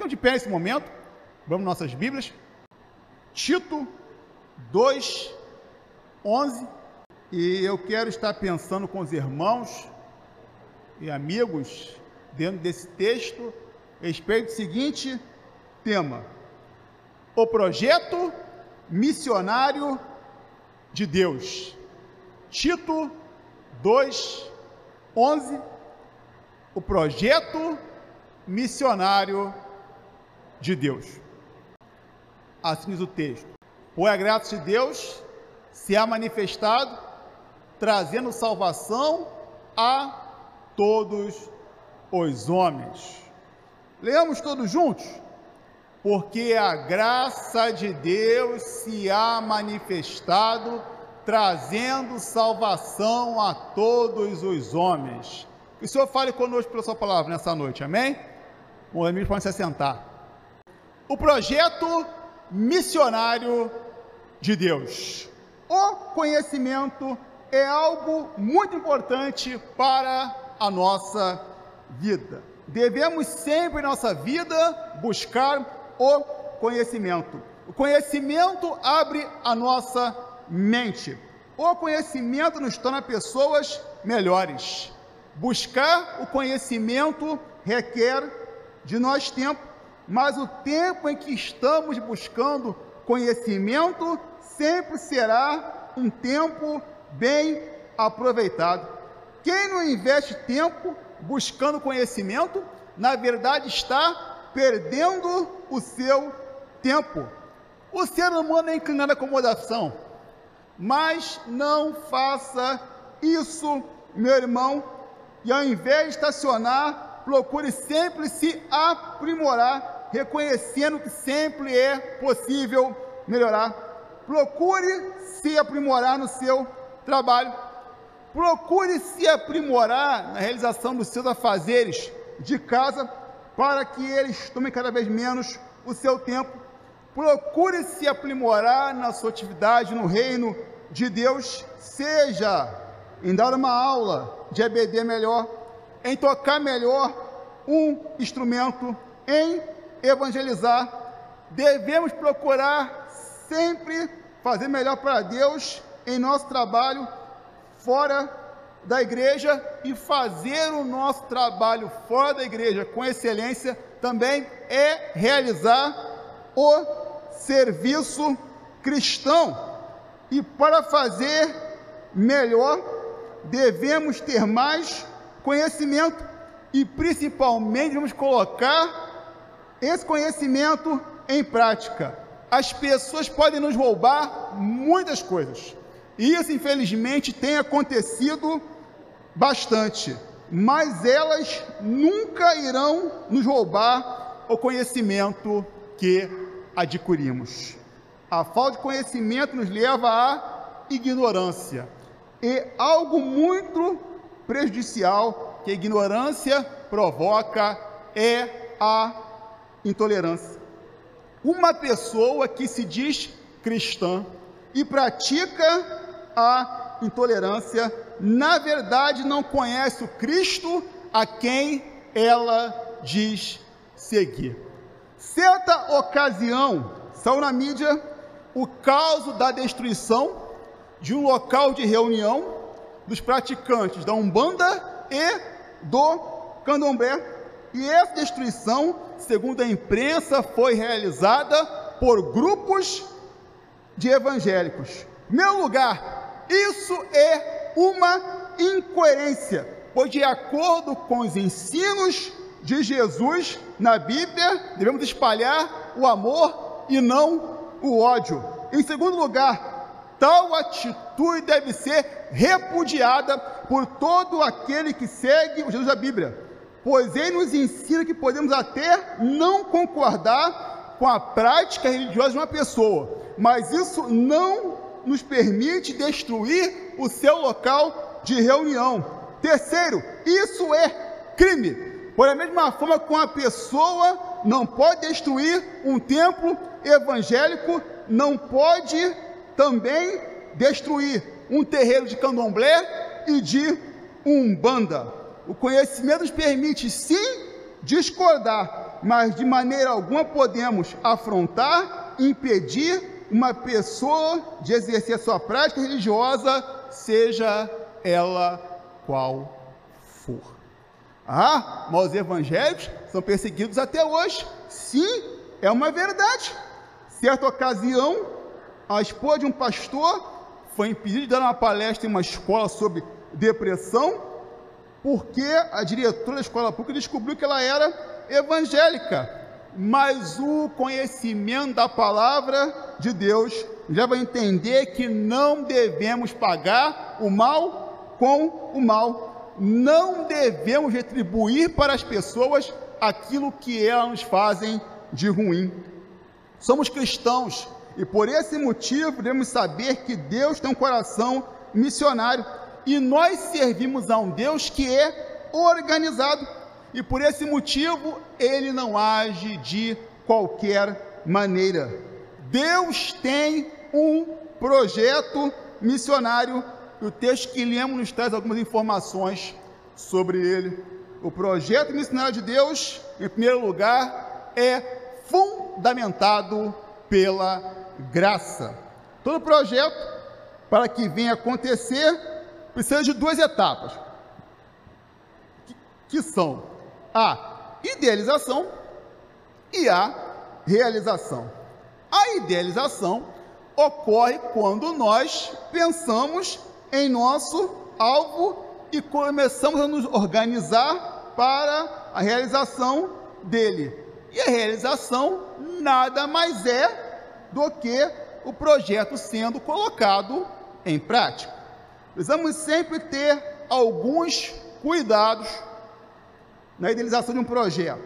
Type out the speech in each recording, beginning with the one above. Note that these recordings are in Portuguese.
Ficamos de pé nesse momento, vamos nossas Bíblias. Tito 2, 11. E eu quero estar pensando com os irmãos e amigos dentro desse texto, respeito do seguinte tema: o projeto missionário de Deus. Tito 2, 11. O projeto missionário de Deus. Assim diz o texto. Pois a graça de Deus se há manifestado, trazendo salvação a todos os homens. Leamos todos juntos? Porque a graça de Deus se há manifestado, trazendo salvação a todos os homens. Que o Senhor fale conosco pela sua palavra nessa noite, amém? Os amigos podem se assentar. O projeto missionário de Deus. O conhecimento é algo muito importante para a nossa vida. Devemos sempre em nossa vida buscar o conhecimento. O conhecimento abre a nossa mente. O conhecimento nos torna pessoas melhores. Buscar o conhecimento requer de nós tempo, mas o tempo em que estamos buscando conhecimento sempre será um tempo bem aproveitado. Quem não investe tempo buscando conhecimento, na verdade está perdendo o seu tempo. O ser humano é inclinado à acomodação, mas não faça isso, meu irmão, e ao invés de estacionar, procure sempre se aprimorar, reconhecendo que sempre é possível melhorar. Procure se aprimorar no seu trabalho. Procure se aprimorar na realização dos seus afazeres de casa, para que eles tomem cada vez menos o seu tempo. Procure se aprimorar na sua atividade no reino de Deus, seja em dar uma aula de EBD melhor, em tocar melhor um instrumento, em evangelizar. Devemos procurar sempre fazer melhor para Deus em nosso trabalho fora da igreja e fazer o nosso trabalho fora da igreja com excelência também é realizar o serviço cristão. E para fazer melhor, devemos ter mais conhecimento e principalmente devemos colocar esse conhecimento em prática. As pessoas podem nos roubar muitas coisas isso, infelizmente, tem acontecido bastante, mas elas nunca irão nos roubar o conhecimento que adquirimos. A falta de conhecimento nos leva à ignorância. E algo muito prejudicial que a ignorância provoca é a intolerância. Uma pessoa que se diz cristã e pratica a intolerância, na verdade não conhece o Cristo a quem ela diz seguir. Certa ocasião, saiu na mídia o caso da destruição de um local de reunião dos praticantes da Umbanda e do Candomblé. E essa destruição, segundo a imprensa, foi realizada por grupos de evangélicos. Meu lugar, isso é uma incoerência, pois, de acordo com os ensinos de Jesus na Bíblia, devemos espalhar o amor e não o ódio. Em segundo lugar, tal atitude deve ser repudiada por todo aquele que segue o Jesus da Bíblia, pois ele nos ensina que podemos até não concordar com a prática religiosa de uma pessoa, mas isso não nos permite destruir o seu local de reunião. Terceiro, isso é crime. Por a mesma forma que uma pessoa não pode destruir um templo evangélico, não pode também destruir um terreiro de candomblé e de umbanda. O conhecimento nos permite sim discordar, mas de maneira alguma podemos afrontar, impedir uma pessoa de exercer sua prática religiosa, seja ela qual for. Ah, mas os evangélicos são perseguidos até hoje. Sim, é uma verdade. Certa ocasião, a esposa de um pastor foi impedida de dar uma palestra em uma escola sobre depressão, porque a diretora da escola pública descobriu que ela era evangélica. Mas o conhecimento da palavra de Deus já vai entender que não devemos pagar o mal com o mal. Não devemos retribuir para as pessoas aquilo que elas nos fazem de ruim. Somos cristãos e por esse motivo devemos saber que Deus tem um coração missionário e nós servimos a um Deus que é organizado e por esse motivo ele não age de qualquer maneira. Deus tem um projeto missionário e o texto que lemos nos traz algumas informações sobre ele. O projeto missionário de Deus, em primeiro lugar, é fundamentado pela graça. Todo projeto, para que venha acontecer, precisa de duas etapas, que, que são a idealização e a realização. A idealização ocorre quando nós pensamos em nosso alvo e começamos a nos organizar para a realização dele. E a realização nada mais é do que o projeto sendo colocado em prática. Precisamos sempre ter alguns cuidados na idealização de um projeto.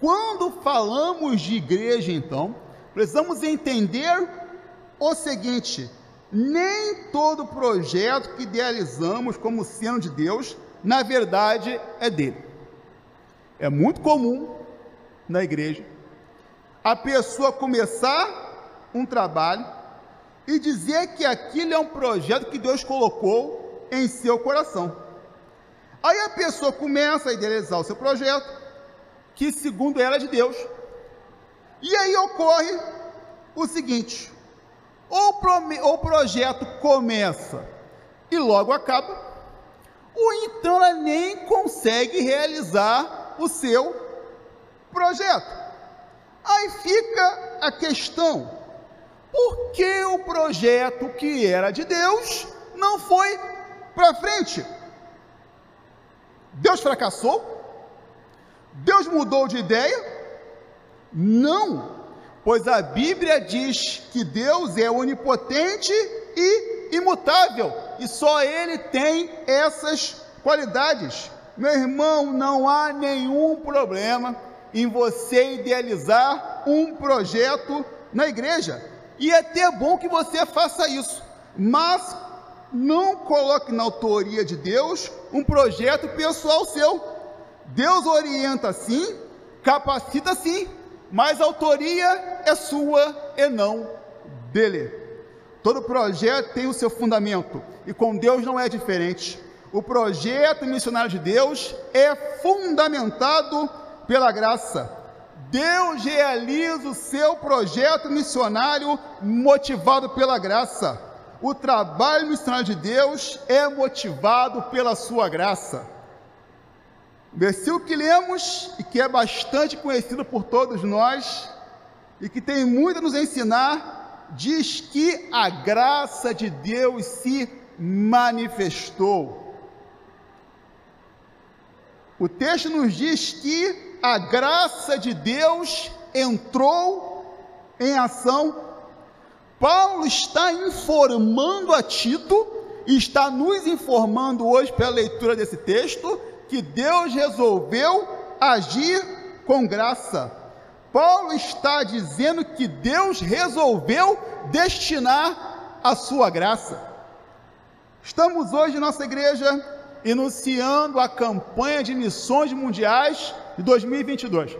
Quando falamos de igreja, então, precisamos entender o seguinte: nem todo projeto que idealizamos como sendo de Deus, na verdade, é dele. É muito comum na igreja a pessoa começar um trabalho e dizer que aquilo é um projeto que Deus colocou em seu coração. Aí a pessoa começa a idealizar o seu projeto, que segundo ela é de Deus. E aí ocorre o seguinte: ou, o projeto começa e logo acaba, ou então ela nem consegue realizar o seu projeto. Aí fica a questão: por que o projeto que era de Deus não foi para frente? Deus fracassou? Deus mudou de ideia? Não, pois a Bíblia diz que Deus é onipotente e imutável, e só Ele tem essas qualidades. Meu irmão, não há nenhum problema em você idealizar um projeto na igreja, e é até bom que você faça isso, mas não coloque na autoria de Deus um projeto pessoal seu. Deus orienta sim, capacita sim, mas a autoria é sua e não dele. Todo projeto tem o seu fundamento e com Deus não é diferente. O projeto missionário de Deus é fundamentado pela graça. Deus realiza o seu projeto missionário motivado pela graça. O trabalho missionário de Deus é motivado pela sua graça. O versículo que lemos e que é bastante conhecido por todos nós e que tem muito a nos ensinar, diz que a graça de Deus se manifestou. O texto nos diz que a graça de Deus entrou em ação Paulo está informando a Tito, está nos informando hoje pela leitura desse texto, que Deus resolveu agir com graça. Paulo está dizendo que Deus resolveu destinar a sua graça. Estamos hoje, nossa igreja, iniciando a campanha de missões mundiais de 2022.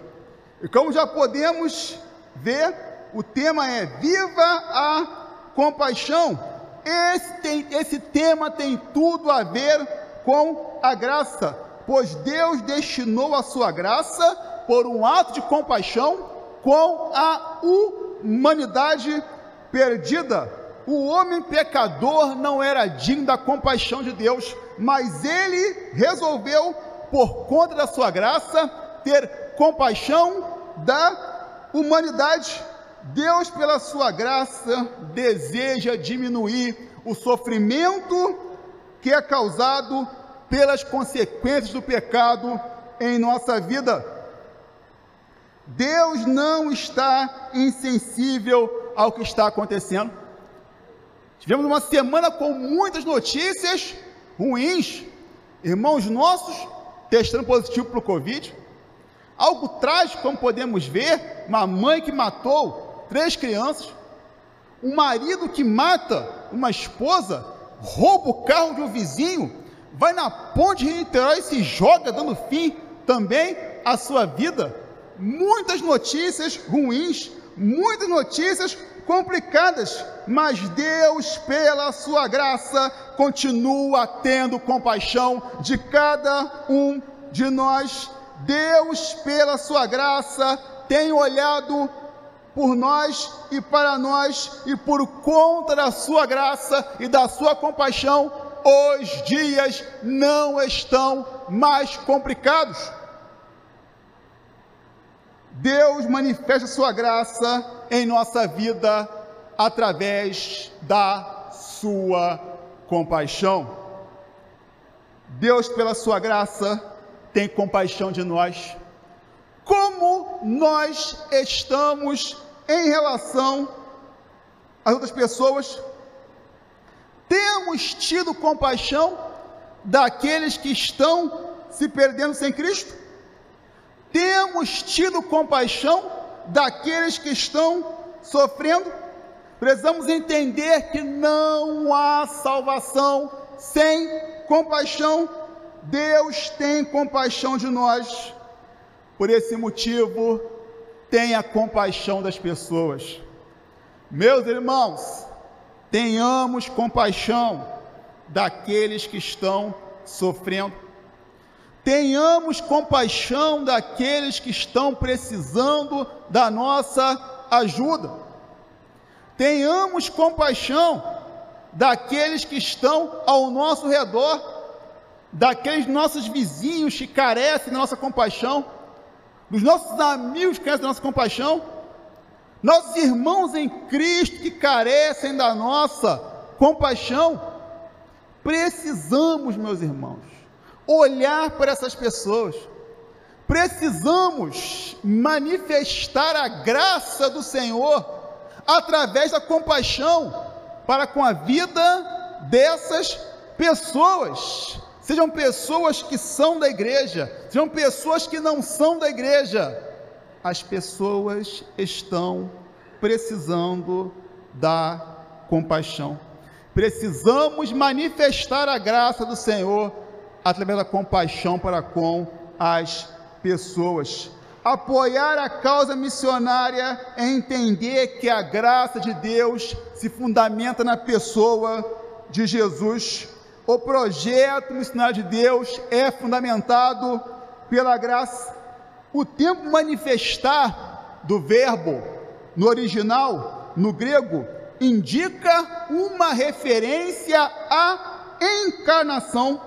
E como já podemos ver, o tema é Viva a Compaixão. Esse, tem, esse tema tem tudo a ver com a graça, pois Deus destinou a sua graça por um ato de compaixão com a humanidade perdida. O homem pecador não era digno da compaixão de Deus, mas ele resolveu, por conta da sua graça, ter compaixão da humanidade. Deus, pela sua graça, deseja diminuir o sofrimento que é causado pelas consequências do pecado em nossa vida. Deus não está insensível ao que está acontecendo. Tivemos uma semana com muitas notícias ruins. Irmãos nossos testando positivo para o Covid. Algo trágico, como podemos ver, uma mãe que matou três crianças, um marido que mata uma esposa, rouba o carro de um vizinho, vai na ponte de Niterói e se joga, dando fim também à sua vida. Muitas notícias ruins, muitas notícias complicadas, mas Deus, pela sua graça, continua tendo compaixão de cada um de nós. Deus, pela sua graça, tem olhado por nós e para nós, e por conta da sua graça e da sua compaixão, os dias não estão mais complicados. Deus manifesta sua graça em nossa vida através da sua compaixão. Deus, pela sua graça, tem compaixão de nós. Como nós estamos em relação às outras pessoas? Temos tido compaixão daqueles que estão se perdendo sem Cristo? Temos tido compaixão daqueles que estão sofrendo? Precisamos entender que não há salvação sem compaixão. Deus tem compaixão de nós. Por esse motivo, tenha compaixão das pessoas. Meus irmãos, tenhamos compaixão daqueles que estão sofrendo. Tenhamos compaixão daqueles que estão precisando da nossa ajuda. Tenhamos compaixão daqueles que estão ao nosso redor, daqueles nossos vizinhos que carecem da nossa compaixão, dos nossos amigos que carecem da nossa compaixão, nossos irmãos em Cristo que carecem da nossa compaixão. Precisamos, meus irmãos, olhar para essas pessoas. Precisamos manifestar a graça do Senhor através da compaixão para com a vida dessas pessoas. Sejam pessoas que são da igreja, sejam pessoas que não são da igreja. As pessoas estão precisando da compaixão. Precisamos manifestar a graça do Senhor através da compaixão para com as pessoas. Apoiar a causa missionária é entender que a graça de Deus se fundamenta na pessoa de Jesus. O projeto missionário de Deus é fundamentado pela graça. O tempo manifestar do verbo no original, no grego, indica uma referência à encarnação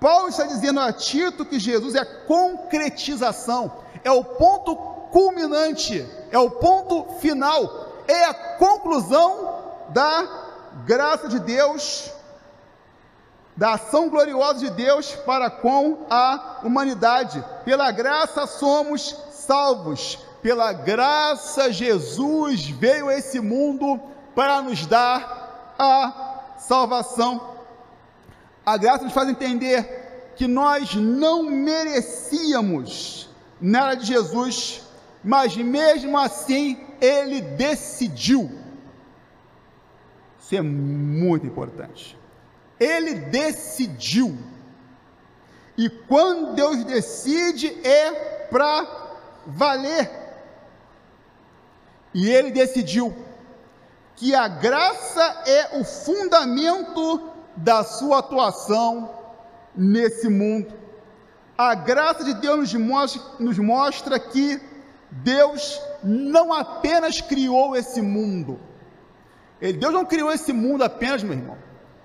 Paulo está dizendo a Tito que Jesus é concretização, é o ponto culminante, é o ponto final, é a conclusão da graça de Deus, da ação gloriosa de Deus para com a humanidade. Pela graça somos salvos, pela graça Jesus veio a esse mundo para nos dar a salvação. A graça nos faz entender que nós não merecíamos nada de Jesus, mas mesmo assim ele decidiu. Isso é muito importante. Ele decidiu. E quando Deus decide é para valer. E ele decidiu que a graça é o fundamento da sua atuação nesse mundo. a graça de Deus nos mostra, nos mostra que Deus não apenas criou esse mundo, Deus não criou esse mundo apenas, meu irmão,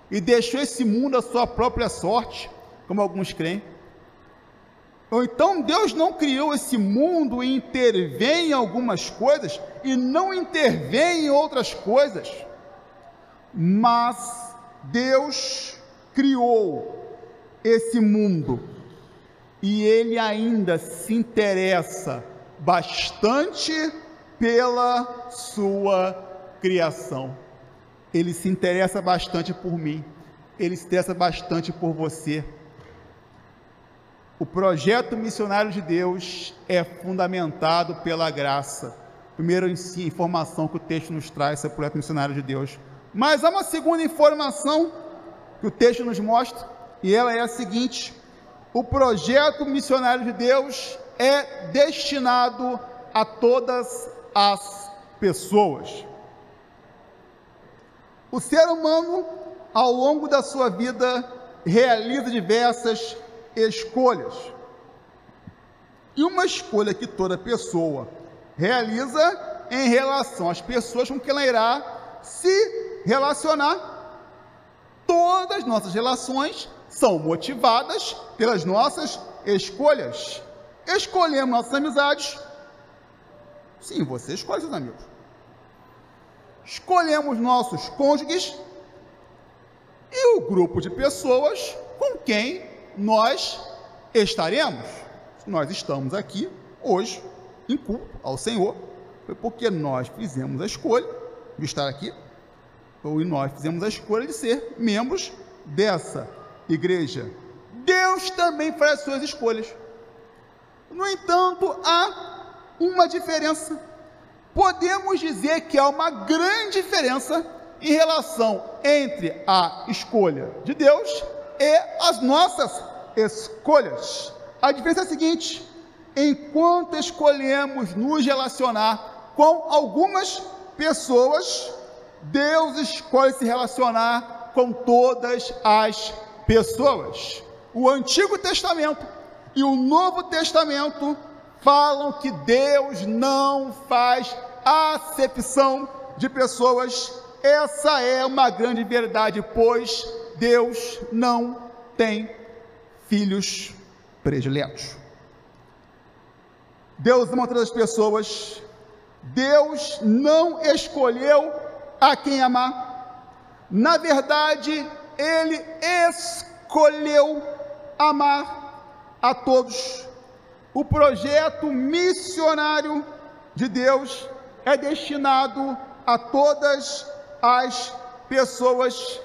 e deixou esse mundo à sua própria sorte, como alguns creem. Ou então Deus não criou esse mundo e intervém em algumas coisas e não intervém em outras coisas. Mas Deus criou esse mundo e ele ainda se interessa bastante pela sua criação. Ele se interessa bastante por mim, ele se interessa bastante por você. O projeto missionário de Deus é fundamentado pela graça. Primeiro, informação que o texto nos traz sobre o projeto missionário de Deus. Mas há uma segunda informação que o texto nos mostra, e ela é a seguinte: o projeto missionário de Deus é destinado a todas as pessoas. O ser humano, ao longo da sua vida, realiza diversas escolhas. E uma escolha que toda pessoa realiza em relação às pessoas com quem ela irá se relacionar. Todas as nossas relações são motivadas pelas nossas escolhas. Escolhemos nossas amizades. Sim, você escolhe seus amigos. Escolhemos nossos cônjuges e o grupo de pessoas com quem nós estaremos. Nós estamos aqui hoje em culto ao Senhor, foi porque nós fizemos a escolha de estar aqui, ou nós fizemos a escolha de ser membros dessa igreja. Deus também faz as suas escolhas. No entanto, há uma diferença. Podemos dizer que há uma grande diferença em relação entre a escolha de Deus e as nossas escolhas. A diferença é a seguinte: enquanto escolhemos nos relacionar com algumas pessoas, Deus escolhe se relacionar com todas as pessoas. O Antigo Testamento e o Novo Testamento falam que Deus não faz acepção de pessoas. Essa é uma grande verdade, pois Deus não tem filhos prediletos. Deus ama todas as pessoas. Deus não escolheu a quem amar. Na verdade, Ele escolheu amar a todos. O projeto missionário de Deus é destinado a todas as pessoas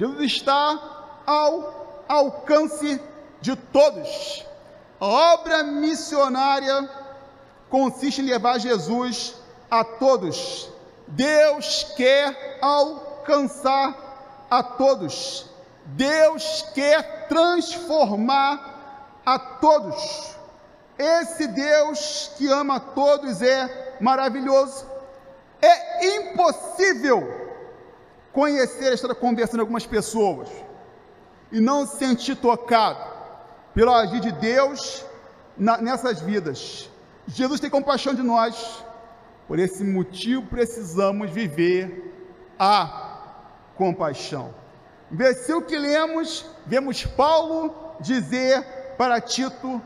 Jesus está ao alcance de todos. A obra missionária consiste em levar Jesus a todos. Deus quer alcançar a todos. Deus quer transformar a todos. Esse Deus que ama a todos é maravilhoso. É impossível conhecer, estar conversando com algumas pessoas e não se sentir tocado pelo agir de Deus na, nessas vidas. Jesus tem compaixão de nós, por esse motivo precisamos viver a compaixão. Versículo que lemos, vemos Paulo dizer para Tito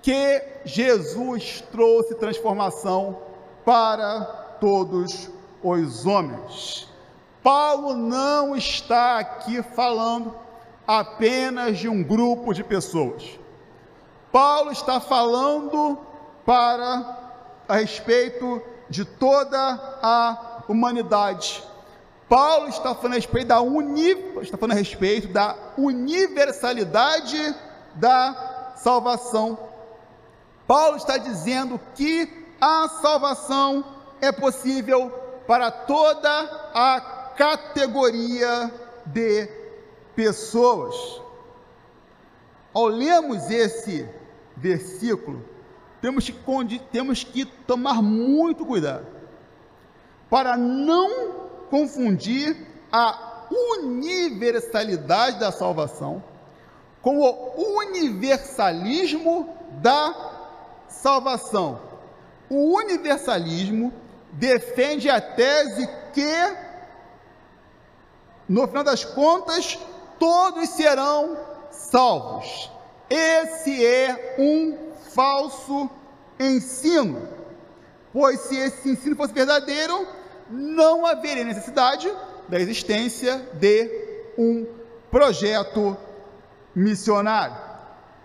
que Jesus trouxe transformação para todos os homens. Paulo não está aqui falando apenas de um grupo de pessoas. Paulo está falando para a respeito de toda a humanidade. Paulo está falando a respeito da uni, está falando a respeito da universalidade da salvação. Paulo está dizendo que a salvação é possível para toda a categoria de pessoas. Ao lermos esse versículo, temos que, temos que tomar muito cuidado para não confundir a universalidade da salvação com o universalismo da salvação. O universalismo defende a tese que, no final das contas, todos serão salvos. Esse é um falso ensino, pois se esse ensino fosse verdadeiro, não haveria necessidade da existência de um projeto missionário.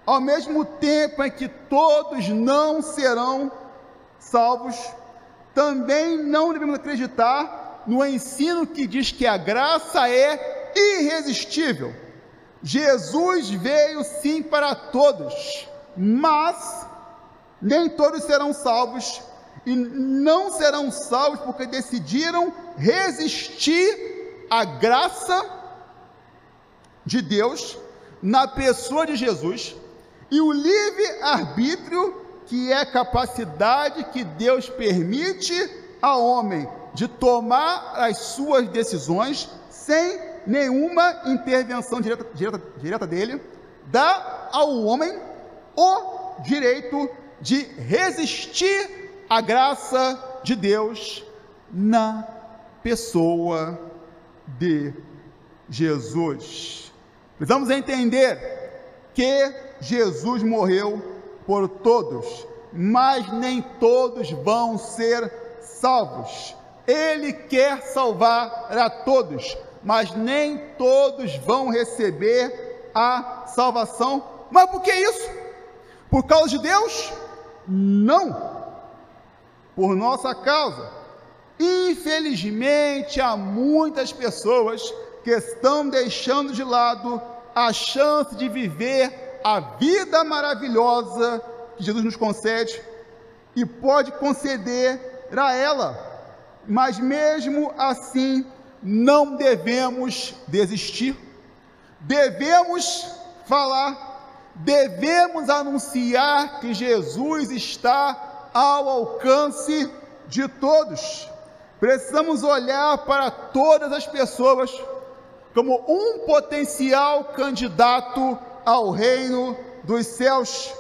Ao mesmo tempo em que todos não serão salvos, também não devemos acreditar no ensino que diz que a graça é irresistível. Jesus veio sim para todos, mas nem todos serão salvos e não serão salvos porque decidiram resistir à graça de Deus na pessoa de Jesus e o livre-arbítrio, que é capacidade que Deus permite ao homem de tomar as suas decisões sem nenhuma intervenção direta, direta, direta dele, dá ao homem o direito de resistir à graça de Deus na pessoa de Jesus. Precisamos entender que Jesus morreu por todos, mas nem todos vão ser salvos. Ele quer salvar a todos, mas nem todos vão receber a salvação. Mas por que isso? Por causa de Deus? Não. Por nossa causa. Infelizmente, há muitas pessoas que estão deixando de lado a chance de viver a vida maravilhosa que Jesus nos concede e pode conceder a ela. Mas mesmo assim, não devemos desistir. Devemos falar, devemos anunciar que Jesus está ao alcance de todos. Precisamos olhar para todas as pessoas como um potencial candidato ao reino dos céus.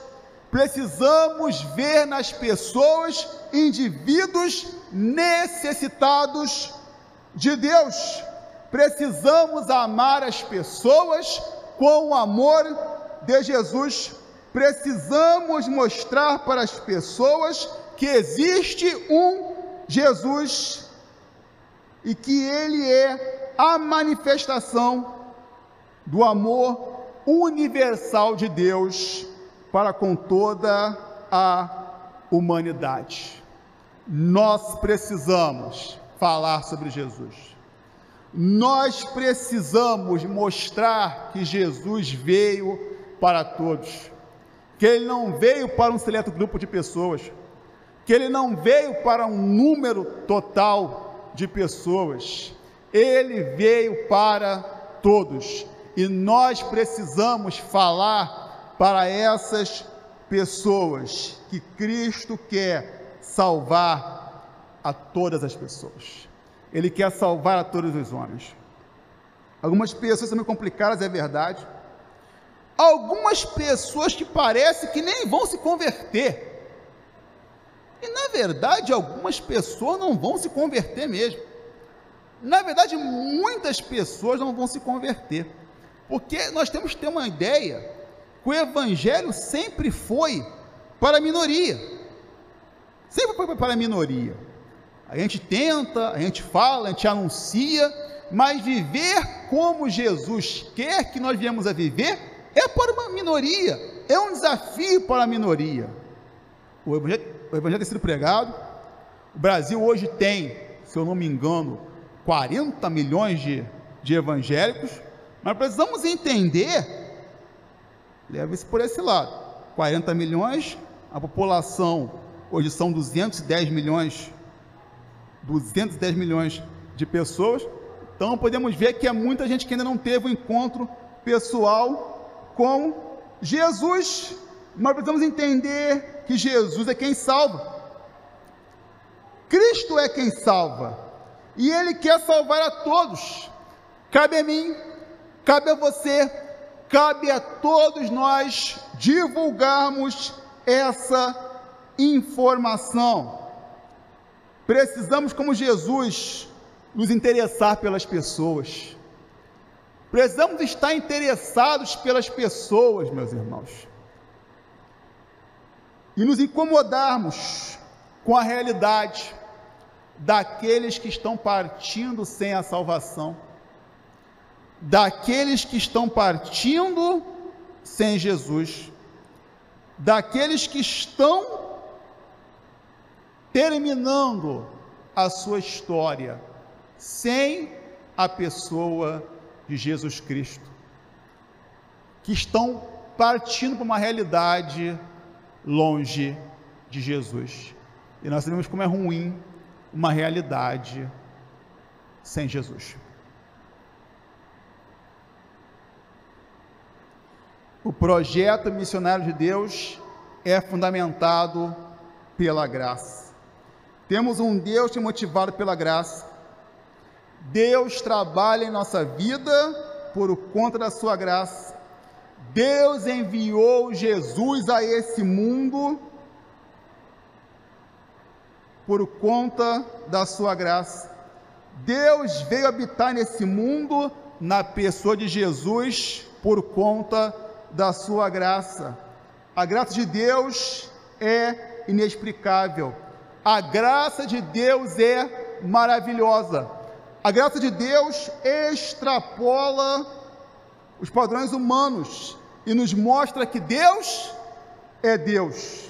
Precisamos ver nas pessoas indivíduos necessitados de Deus. Precisamos amar as pessoas com o amor de Jesus. Precisamos mostrar para as pessoas que existe um Jesus e que ele é a manifestação do amor universal de Deus para com toda a humanidade. Nós precisamos falar sobre Jesus. Nós precisamos mostrar que Jesus veio para todos, que ele não veio para um seleto grupo de pessoas, que ele não veio para um número total de pessoas, ele veio para todos e nós precisamos falar para essas pessoas que Cristo quer salvar a todas as pessoas. Ele quer salvar a todos os homens. Algumas pessoas são meio complicadas, é verdade. Algumas pessoas que parece que nem vão se converter. E na verdade, algumas pessoas não vão se converter mesmo. Na verdade, muitas pessoas não vão se converter. Porque nós temos que ter uma ideia que o evangelho sempre foi para a minoria. Sempre foi para a minoria. A gente tenta, a gente fala, a gente anuncia, mas viver como Jesus quer que nós viemos a viver é para uma minoria, é um desafio para a minoria. O evangelho, o evangelho tem sido pregado. O Brasil hoje tem, se eu não me engano, 40 milhões de, de evangélicos, mas precisamos entender, leve-se por esse lado, 40 milhões, a população hoje são 210 milhões, 210 milhões de pessoas, então podemos ver que há muita gente que ainda não teve um encontro pessoal com Jesus, mas precisamos entender que Jesus é quem salva. Cristo é quem salva. E Ele quer salvar a todos. Cabe a mim, cabe a você, cabe a todos nós divulgarmos essa informação. Precisamos, como Jesus, nos interessar pelas pessoas. Precisamos estar interessados pelas pessoas, meus irmãos. E nos incomodarmos com a realidade daqueles que estão partindo sem a salvação, daqueles que estão partindo sem Jesus, daqueles que estão terminando a sua história sem a pessoa de Jesus Cristo, que estão partindo para uma realidade longe de Jesus. E nós sabemos como é ruim uma realidade sem Jesus. O projeto missionário de Deus é fundamentado pela graça. Temos um Deus motivado pela graça. Deus trabalha em nossa vida por conta da sua graça. Deus enviou Jesus a esse mundo por conta da sua graça. Deus veio habitar nesse mundo na pessoa de Jesus por conta da sua graça. A graça de Deus é inexplicável. A graça de Deus é maravilhosa. A graça de Deus extrapola os padrões humanos e nos mostra que Deus é Deus.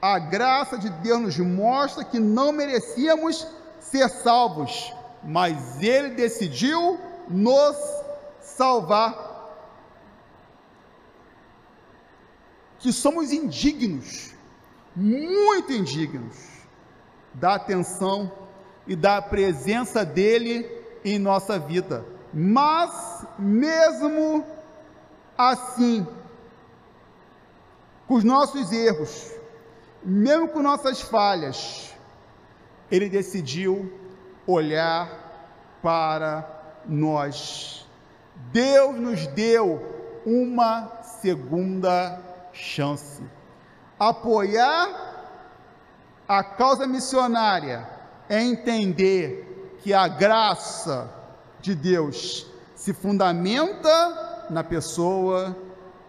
A graça de Deus nos mostra que não merecíamos ser salvos, mas Ele decidiu nos salvar. Que somos indignos, muito indignos, da atenção e da presença dEle em nossa vida. Mas, mesmo assim, com os nossos erros, mesmo com nossas falhas, Ele decidiu olhar para nós. Deus nos deu uma segunda chance. Apoiar a causa missionária é entender que a graça de Deus se fundamenta na pessoa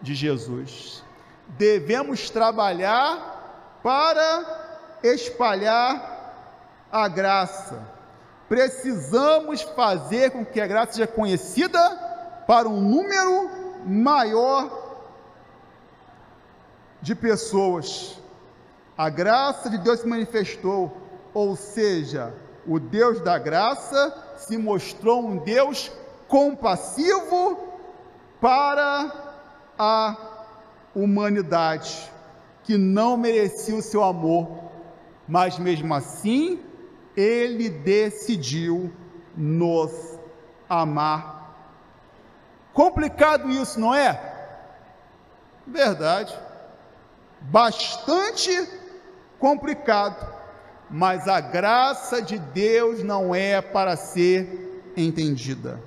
de Jesus. Devemos trabalhar para espalhar a graça. Precisamos fazer com que a graça seja conhecida para um número maior de pessoas. A graça de Deus se manifestou, ou seja, o Deus da graça se mostrou um Deus compassivo para a humanidade que não merecia o seu amor, mas mesmo assim ele decidiu nos amar. Complicado isso, não é? Verdade. Bastante complicado. Mas a graça de Deus não é para ser entendida.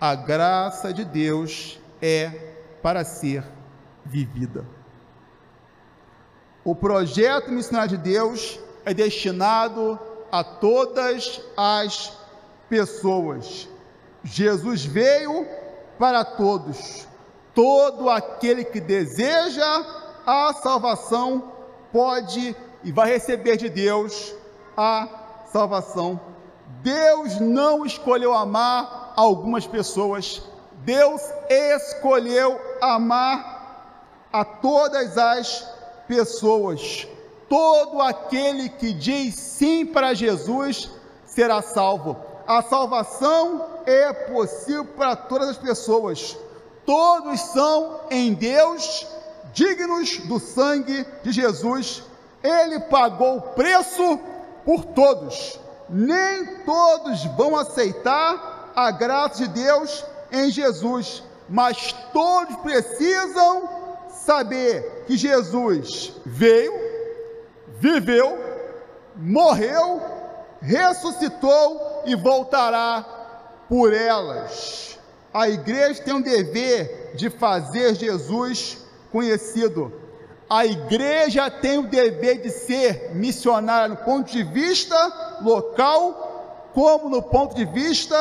A graça de Deus é para ser vivida. O projeto missionário de Deus é destinado a todas as pessoas. Jesus veio para todos. Todo aquele que deseja a salvação pode e vai receber de Deus a salvação. Deus não escolheu amar algumas pessoas, Deus escolheu amar a todas as pessoas. Todo aquele que diz sim para Jesus será salvo. A salvação é possível para todas as pessoas. Todos são em Deus dignos do sangue de Jesus. Ele pagou o preço por todos. Nem todos vão aceitar a graça de Deus em Jesus, mas todos precisam saber que Jesus veio, viveu, morreu, ressuscitou e voltará por elas. A igreja tem um dever de fazer Jesus conhecido. A igreja tem o dever de ser missionária no ponto de vista local, como no ponto de vista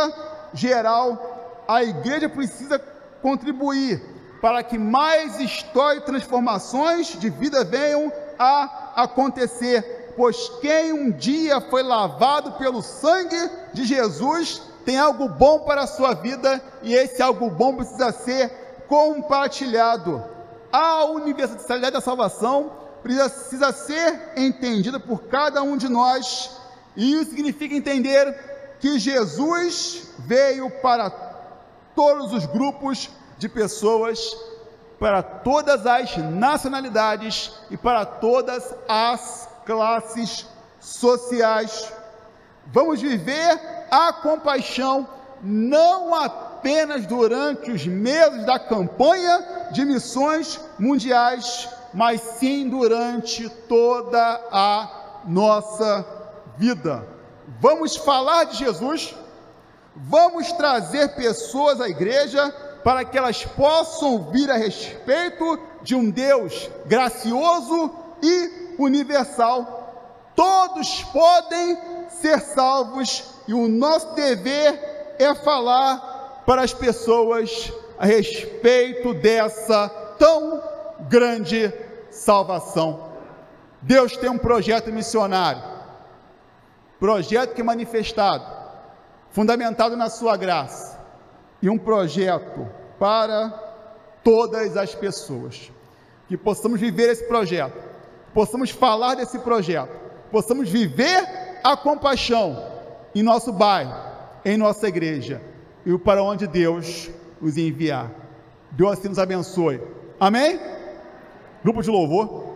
geral. A igreja precisa contribuir para que mais histórias e transformações de vida venham a acontecer, pois quem um dia foi lavado pelo sangue de Jesus tem algo bom para a sua vida e esse algo bom precisa ser compartilhado. A universalidade da salvação precisa ser entendida por cada um de nós, e isso significa entender que Jesus veio para todos os grupos de pessoas, para todas as nacionalidades e para todas as classes sociais. Vamos viver a compaixão não apenas durante os meses da campanha de missões mundiais, mas sim durante toda a nossa vida. Vamos falar de Jesus, vamos trazer pessoas à igreja para que elas possam ouvir a respeito de um Deus gracioso e universal. Todos podem ser salvos e o nosso dever é falar para as pessoas a respeito dessa tão grande salvação. Deus tem um projeto missionário, projeto que é manifestado, fundamentado na sua graça e um projeto para todas as pessoas. Que possamos viver esse projeto, possamos falar desse projeto, possamos viver a compaixão em nosso bairro, em nossa igreja e para onde Deus os enviar. Deus assim nos abençoe. Amém? Grupo de louvor.